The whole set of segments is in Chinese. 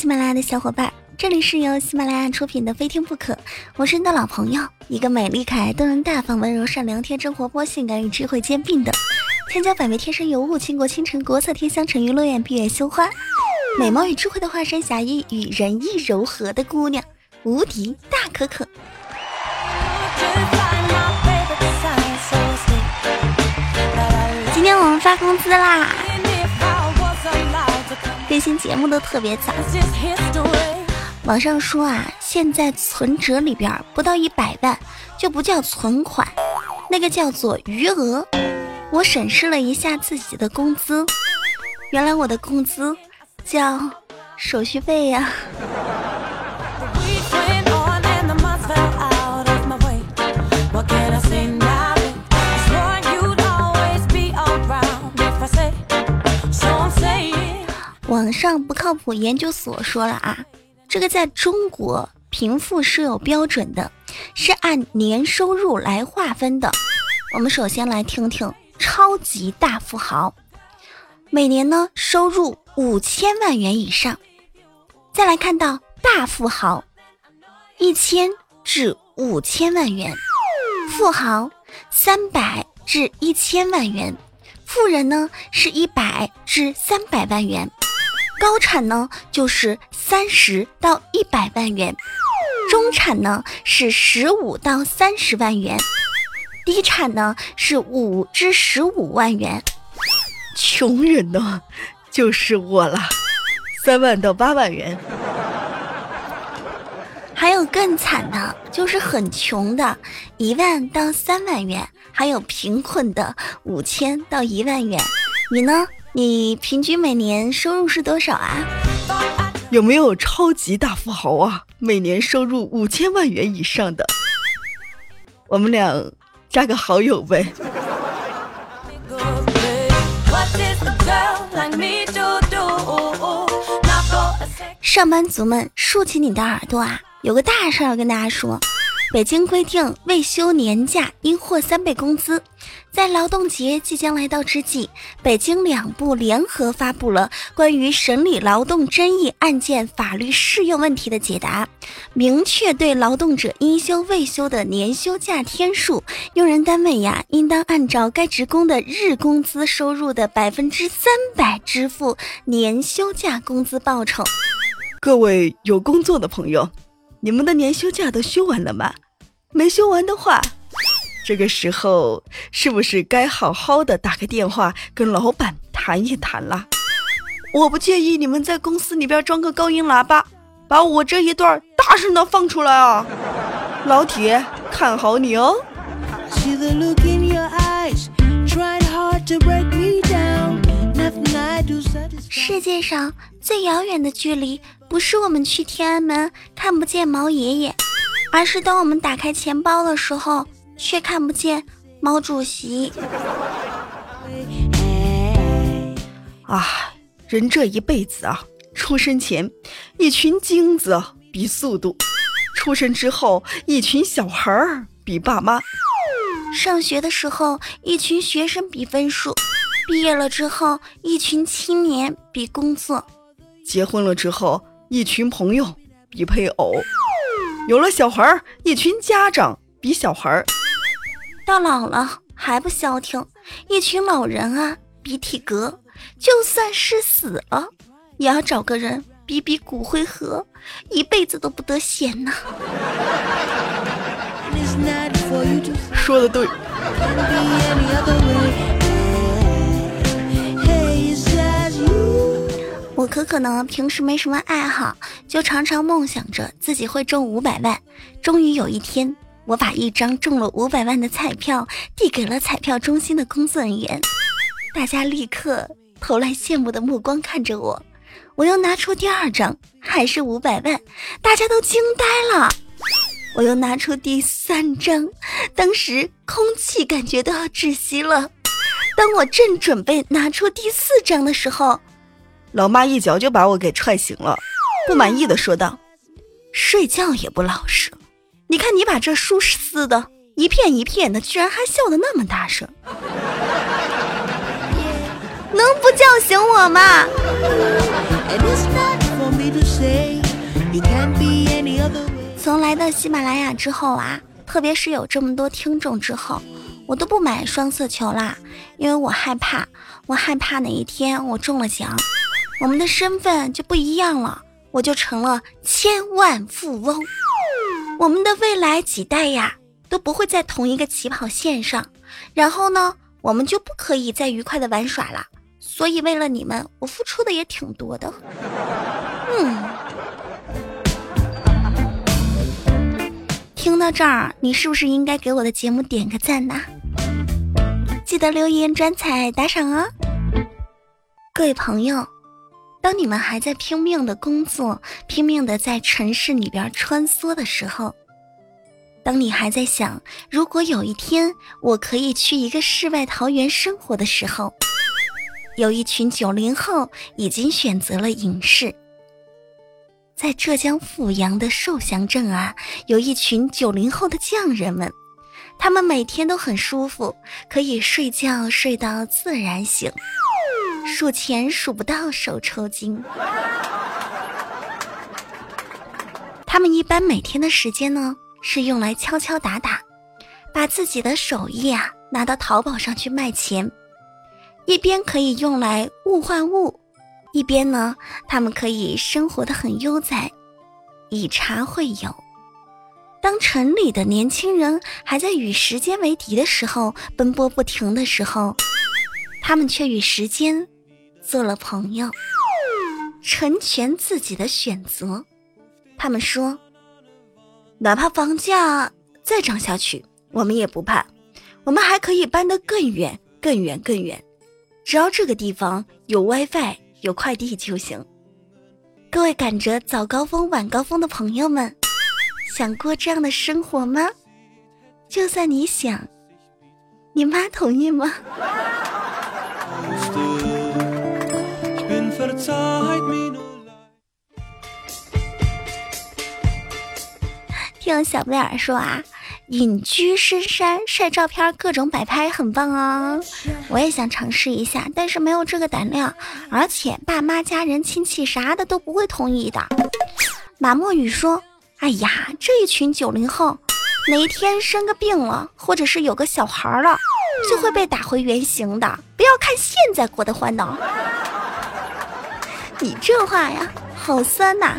喜马拉雅的小伙伴，这里是由喜马拉雅出品的《非听不可》，我是你的老朋友，一个美丽可爱、动人大方、温柔善良、天真活泼、性感与智慧兼并的千娇百媚、天生尤物、倾国倾城、国色天香、沉鱼落雁、闭月羞花、美貌与智慧的化身，侠义与仁义柔和的姑娘，无敌大可可。今天我们发工资啦！更新节目都特别早。网上说啊，现在存折里边不到一百万就不叫存款，那个叫做余额。我审视了一下自己的工资，原来我的工资叫手续费呀。上不靠谱研究所说了啊，这个在中国贫富是有标准的，是按年收入来划分的。我们首先来听听超级大富豪，每年呢收入五千万元以上。再来看到大富豪，一千至五千万元；富豪三百至一千万元；富人呢是一百至三百万元。高产呢就是三十到一百万元，中产呢是十五到三十万元，低产呢是五至十五万元，穷人呢就是我了，三万到八万元。还有更惨的，就是很穷的，一万到三万元，还有贫困的五千到一万元。你呢？你平均每年收入是多少啊？有没有超级大富豪啊？每年收入五千万元以上的，我们俩加个好友呗。上班族们竖起你的耳朵啊！有个大事要跟大家说。北京规定，未休年假应获三倍工资。在劳动节即将来到之际，北京两部联合发布了关于审理劳动争议案件法律适用问题的解答，明确对劳动者应休未休的年休假天数，用人单位呀应当按照该职工的日工资收入的百分之三百支付年休假工资报酬。各位有工作的朋友。你们的年休假都休完了吗？没休完的话，这个时候是不是该好好的打个电话跟老板谈一谈了？我不介意你们在公司里边装个高音喇叭，把我这一段大声的放出来啊！老铁，看好你哦！世界上最遥远的距离，不是我们去天安门看不见毛爷爷，而是当我们打开钱包的时候，却看不见毛主席。啊，人这一辈子啊，出生前一群精子比速度，出生之后一群小孩儿比爸妈，上学的时候一群学生比分数。毕业了之后，一群青年比工作；结婚了之后，一群朋友比配偶；有了小孩儿，一群家长比小孩儿；到老了还不消停，一群老人啊比体格；就算是死了，也要找个人比比骨灰盒，一辈子都不得闲呐。说的对。我可可呢，平时没什么爱好，就常常梦想着自己会中五百万。终于有一天，我把一张中了五百万的彩票递给了彩票中心的工作人员，大家立刻投来羡慕的目光看着我。我又拿出第二张，还是五百万，大家都惊呆了。我又拿出第三张，当时空气感觉都要窒息了。当我正准备拿出第四张的时候，老妈一脚就把我给踹醒了，不满意的说道：“睡觉也不老实，你看你把这书撕的一片一片的，居然还笑得那么大声，能不叫醒我吗？”从来到喜马拉雅之后啊，特别是有这么多听众之后，我都不买双色球啦，因为我害怕，我害怕哪一天我中了奖，我们的身份就不一样了，我就成了千万富翁，我们的未来几代呀都不会在同一个起跑线上，然后呢，我们就不可以再愉快的玩耍了。所以为了你们，我付出的也挺多的。嗯，听到这儿，你是不是应该给我的节目点个赞呢？记得留言转采打赏哦。各位朋友，当你们还在拼命的工作，拼命的在城市里边穿梭的时候，当你还在想，如果有一天我可以去一个世外桃源生活的时候。有一群九零后已经选择了影视，在浙江富阳的寿祥镇啊，有一群九零后的匠人们，他们每天都很舒服，可以睡觉睡到自然醒，数钱数不到手抽筋。他们一般每天的时间呢，是用来敲敲打打，把自己的手艺啊拿到淘宝上去卖钱。一边可以用来物换物，一边呢，他们可以生活的很悠哉，以茶会友。当城里的年轻人还在与时间为敌的时候，奔波不停的时候，他们却与时间做了朋友，成全自己的选择。他们说，哪怕房价再涨下去，我们也不怕，我们还可以搬得更远、更远、更远。只要这个地方有 WiFi、有快递就行。各位赶着早高峰、晚高峰的朋友们，想过这样的生活吗？就算你想，你妈同意吗？听小不点儿说啊。隐居深山晒照片，各种摆拍很棒啊！我也想尝试一下，但是没有这个胆量，而且爸妈、家人、亲戚啥的都不会同意的。马墨雨说：“哎呀，这一群九零后，哪一天生个病了，或者是有个小孩了，就会被打回原形的。不要看现在过得欢闹，你这话呀，好酸呐！”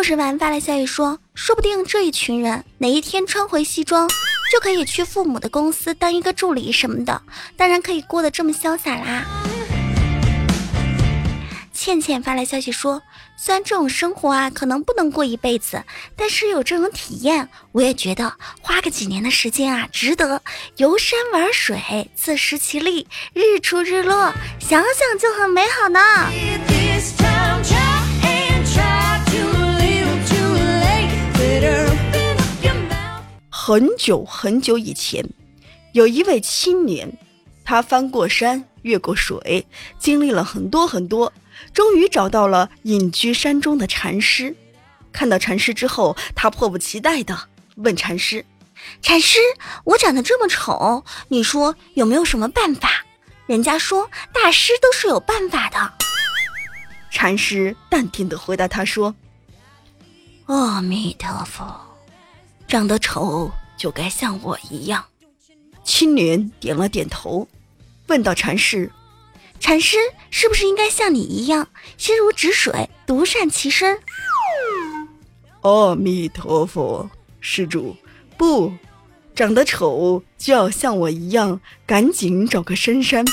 六十完发来消息说，说不定这一群人哪一天穿回西装，就可以去父母的公司当一个助理什么的，当然可以过得这么潇洒啦。倩倩发来消息说，虽然这种生活啊可能不能过一辈子，但是有这种体验，我也觉得花个几年的时间啊值得。游山玩水，自食其力，日出日落，想想就很美好呢。很久很久以前，有一位青年，他翻过山，越过水，经历了很多很多，终于找到了隐居山中的禅师。看到禅师之后，他迫不及待的问禅师：“禅师，我长得这么丑，你说有没有什么办法？”人家说大师都是有办法的。禅师淡定的回答他说：“阿弥陀佛。”长得丑就该像我一样。青年点了点头，问道：“禅师，禅师是不是应该像你一样，心如止水，独善其身？”阿弥陀佛，施主，不，长得丑就要像我一样，赶紧找个深山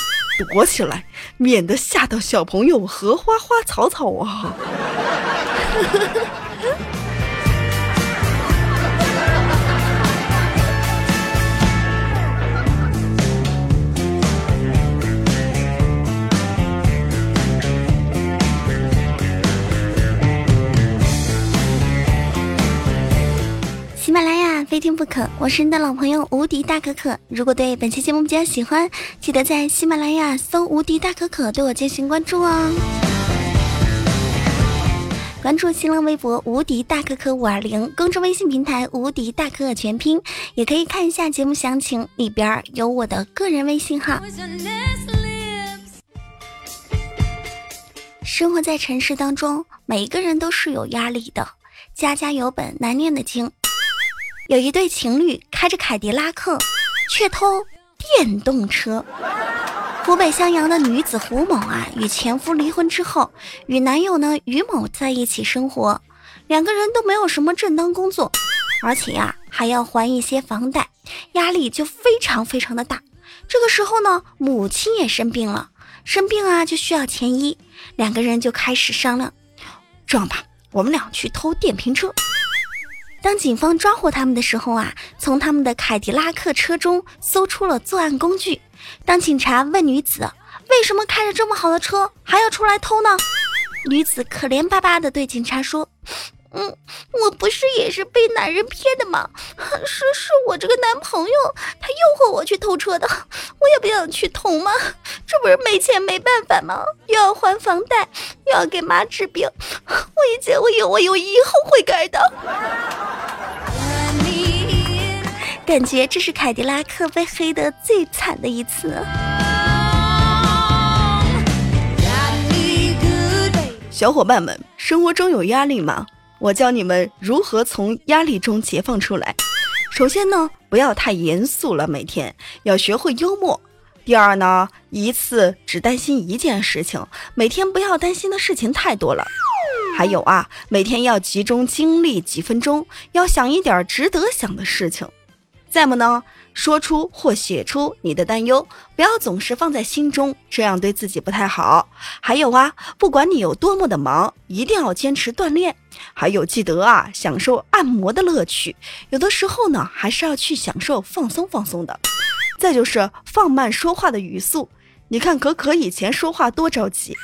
躲起来，免得吓到小朋友和花花草草啊。非听不可，我是你的老朋友无敌大可可。如果对本期节目比较喜欢，记得在喜马拉雅搜“无敌大可可”对我进行关注哦。关注新浪微博“无敌大可可五二零”，公众微信平台“无敌大可可全拼”，也可以看一下节目详情，里边有我的个人微信号。生活在城市当中，每一个人都是有压力的，家家有本难念的经。有一对情侣开着凯迪拉克，却偷电动车。湖北襄阳的女子胡某啊，与前夫离婚之后，与男友呢于某在一起生活，两个人都没有什么正当工作，而且呀还要还一些房贷，压力就非常非常的大。这个时候呢，母亲也生病了，生病啊就需要钱医，两个人就开始商量，这样吧，我们俩去偷电瓶车。当警方抓获他们的时候啊，从他们的凯迪拉克车中搜出了作案工具。当警察问女子为什么开着这么好的车还要出来偷呢？女子可怜巴巴地对警察说：“嗯，我不是也是被男人骗的吗？是是我这个男朋友他诱惑我去偷车的，我也不想去偷吗？这不是没钱没办法吗？又要还房贷，又要给妈治病，我以前我有我有，以后会改的。”感觉这是凯迪拉克被黑的最惨的一次。小伙伴们，生活中有压力吗？我教你们如何从压力中解放出来。首先呢，不要太严肃了，每天要学会幽默。第二呢，一次只担心一件事情，每天不要担心的事情太多了。还有啊，每天要集中精力几分钟，要想一点值得想的事情。再么呢，说出或写出你的担忧，不要总是放在心中，这样对自己不太好。还有啊，不管你有多么的忙，一定要坚持锻炼。还有记得啊，享受按摩的乐趣。有的时候呢，还是要去享受放松放松的。再就是放慢说话的语速。你看可可以前说话多着急，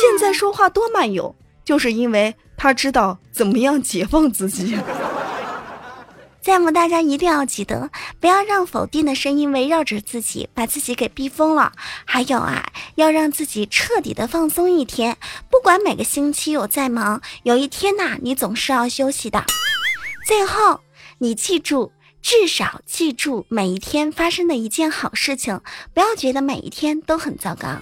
现在说话多慢悠，就是因为他知道怎么样解放自己。再么，大家一定要记得，不要让否定的声音围绕着自己，把自己给逼疯了。还有啊，要让自己彻底的放松一天。不管每个星期有再忙，有一天呐，你总是要休息的。最后，你记住，至少记住每一天发生的一件好事情，不要觉得每一天都很糟糕。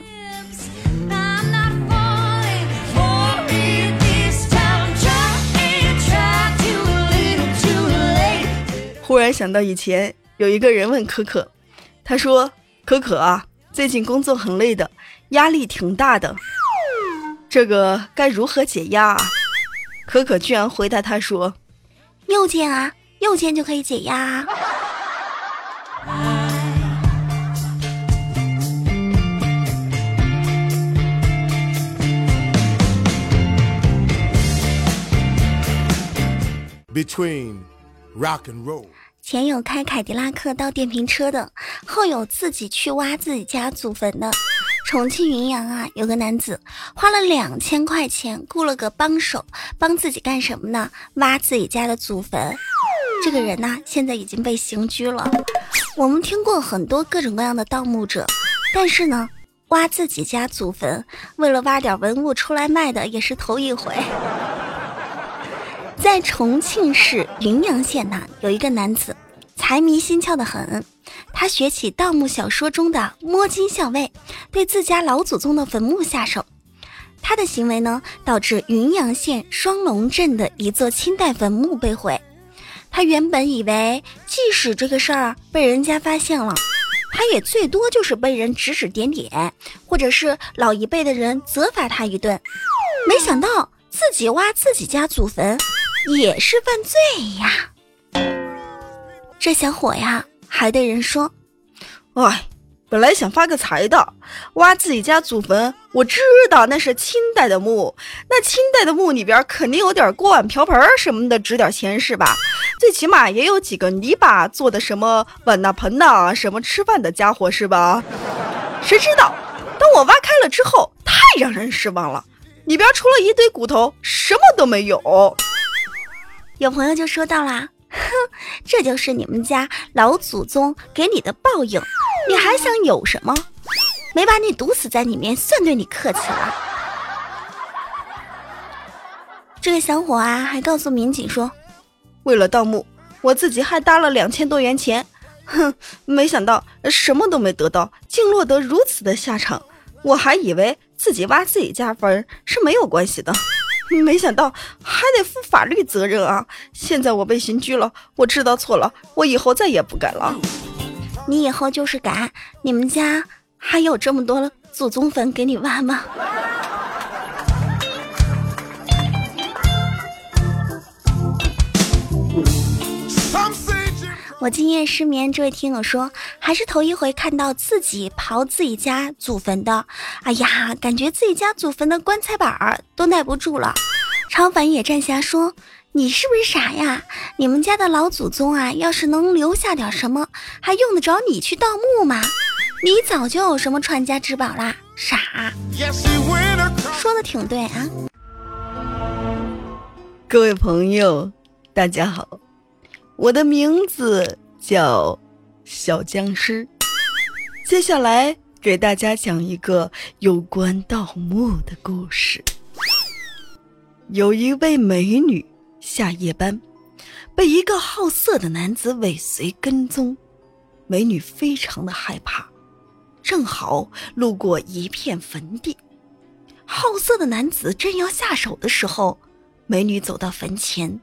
忽然想到以前有一个人问可可，他说：“可可啊，最近工作很累的，压力挺大的，这个该如何解压啊？”可可居然回答他说：“右键啊，右键就可以解压啊。” Between rock and roll. 前有开凯迪拉克倒电瓶车的，后有自己去挖自己家祖坟的。重庆云阳啊，有个男子花了两千块钱雇了个帮手，帮自己干什么呢？挖自己家的祖坟。这个人呢，现在已经被刑拘了。我们听过很多各种各样的盗墓者，但是呢，挖自己家祖坟，为了挖点文物出来卖的，也是头一回。在重庆市云阳县呐，有一个男子，财迷心窍的很。他学起盗墓小说中的摸金校尉，对自家老祖宗的坟墓下手。他的行为呢，导致云阳县双龙镇的一座清代坟墓被毁。他原本以为，即使这个事儿被人家发现了，他也最多就是被人指指点点，或者是老一辈的人责罚他一顿。没想到自己挖自己家祖坟。也是犯罪呀！这小伙呀，还对人说：“哎，本来想发个财的，挖自己家祖坟。我知道那是清代的墓，那清代的墓里边肯定有点锅碗瓢盆什么的，值点钱是吧？最起码也有几个泥巴做的什么碗呐、盆呐，什么吃饭的家伙是吧？谁知道，当我挖开了之后，太让人失望了，里边除了一堆骨头，什么都没有。”有朋友就说到啦，哼，这就是你们家老祖宗给你的报应，你还想有什么？没把你毒死在里面，算对你客气了。这个小伙啊，还告诉民警说，为了盗墓，我自己还搭了两千多元钱，哼，没想到什么都没得到，竟落得如此的下场。我还以为。自己挖自己家坟是没有关系的。没想到还得负法律责任啊！现在我被刑拘了，我知道错了，我以后再也不敢了。你以后就是敢！你们家还有这么多祖宗坟给你挖吗？我今夜失眠，这位听友说，还是头一回看到自己刨自己家祖坟的。哎呀，感觉自己家祖坟的棺材板儿都耐不住了。超凡野战侠说：“你是不是傻呀？你们家的老祖宗啊，要是能留下点什么，还用得着你去盗墓吗？你早就有什么传家之宝啦，傻。”说的挺对啊。各位朋友，大家好。我的名字叫小僵尸，接下来给大家讲一个有关盗墓的故事。有一位美女下夜班，被一个好色的男子尾随跟踪，美女非常的害怕。正好路过一片坟地，好色的男子正要下手的时候，美女走到坟前，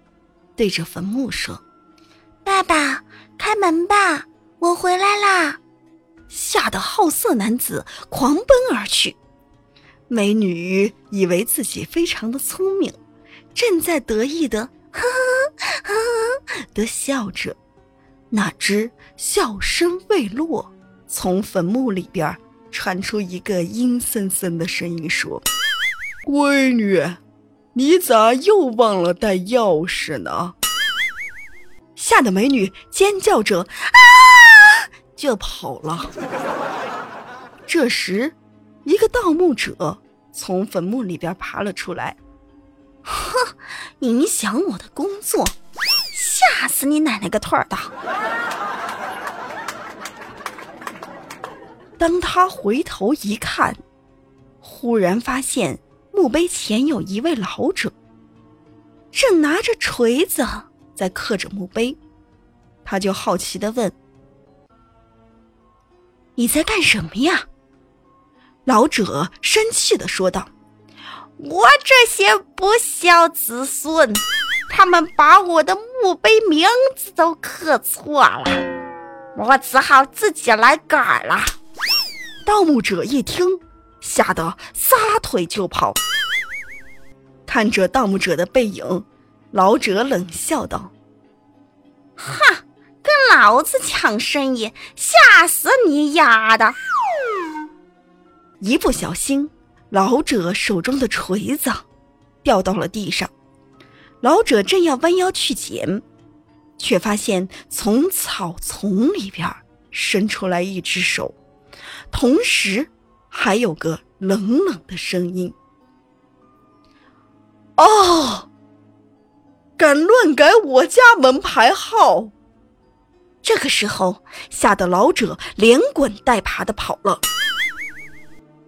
对着坟墓说。爸爸，开门吧，我回来啦！吓得好色男子狂奔而去。美女以为自己非常的聪明，正在得意的呵呵呵的笑着，哪知笑声未落，从坟墓里边传出一个阴森森的声音说：“闺女，你咋又忘了带钥匙呢？”吓得美女尖叫着啊，就跑了。这时，一个盗墓者从坟墓里边爬了出来，哼，影响我的工作，吓死你奶奶个腿儿的！当他回头一看，忽然发现墓碑前有一位老者，正拿着锤子。在刻着墓碑，他就好奇的问：“你在干什么呀？”老者生气的说道：“我这些不孝子孙，他们把我的墓碑名字都刻错了，我只好自己来改了。”盗墓者一听，吓得撒腿就跑。看着盗墓者的背影。老者冷笑道：“哈，跟老子抢生意，吓死你丫的！”一不小心，老者手中的锤子掉到了地上。老者正要弯腰去捡，却发现从草丛里边伸出来一只手，同时还有个冷冷的声音：“敢乱改我家门牌号！这个时候，吓得老者连滚带爬的跑了。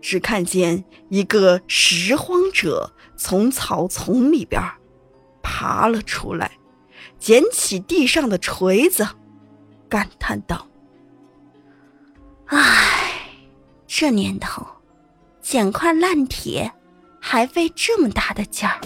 只看见一个拾荒者从草丛里边爬了出来，捡起地上的锤子，感叹道：“唉，这年头，捡块烂铁。”还费这么大的劲儿！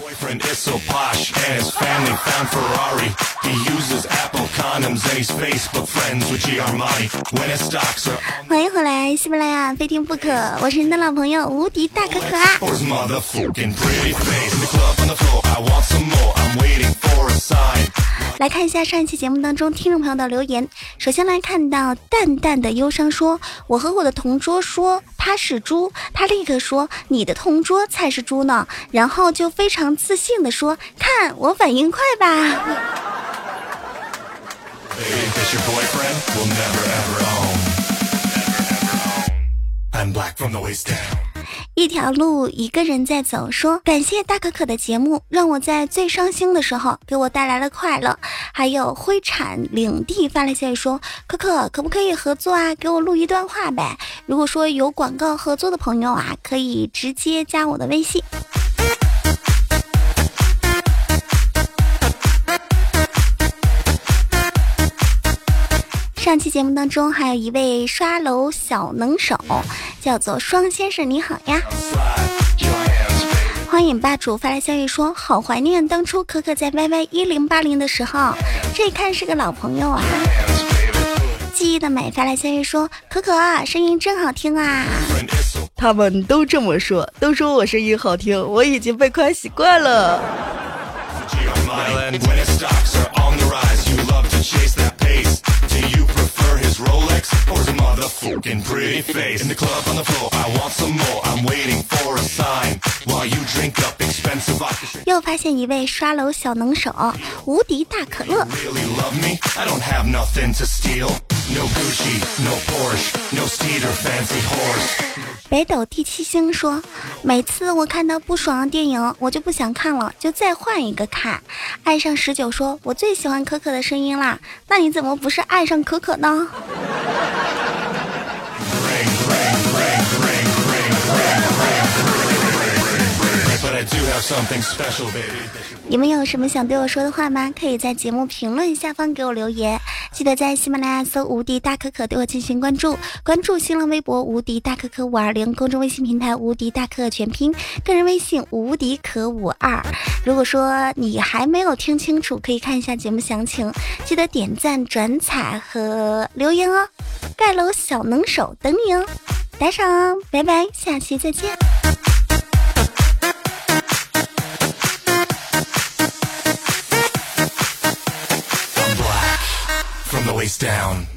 欢迎回来，喜马拉雅非听不可，我是你的老朋友无敌大可可啊！来看一下上一期节目当中听众朋友的留言。首先来看到淡淡的忧伤说：“我和我的同桌说他是猪，他立刻说你的同桌才是猪呢。”然后就非常自信的说：“看我反应快吧。”一条路，一个人在走。说感谢大可可的节目，让我在最伤心的时候给我带来了快乐。还有灰产领地发来消息说，可可可不可以合作啊？给我录一段话呗。如果说有广告合作的朋友啊，可以直接加我的微信。上期节目当中，还有一位刷楼小能手，叫做双先生，你好呀。欢迎霸主发来消息说：“好怀念当初可可在 YY 一零八零的时候，这一看是个老朋友啊。”记忆的美发来消息说：“可可啊，声音真好听啊！”他们都这么说，都说我声音好听，我已经被夸习惯了。又发现一位刷楼小能手，无敌大可乐。北斗第七星说：“每次我看到不爽的电影，我就不想看了，就再换一个看。”爱上十九说：“我最喜欢可可的声音啦，那你怎么不是爱上可可呢？”你们有什么想对我说的话吗？可以在节目评论下方给我留言。记得在喜马拉雅搜“无敌大可可”对我进行关注，关注新浪微博“无敌大可可五二零”，公众微信平台“无敌大可可全拼”，个人微信“无敌可五二”。如果说你还没有听清楚，可以看一下节目详情。记得点赞、转采和留言哦。盖楼小能手等你哦，打赏哦，拜拜，下期再见。price down.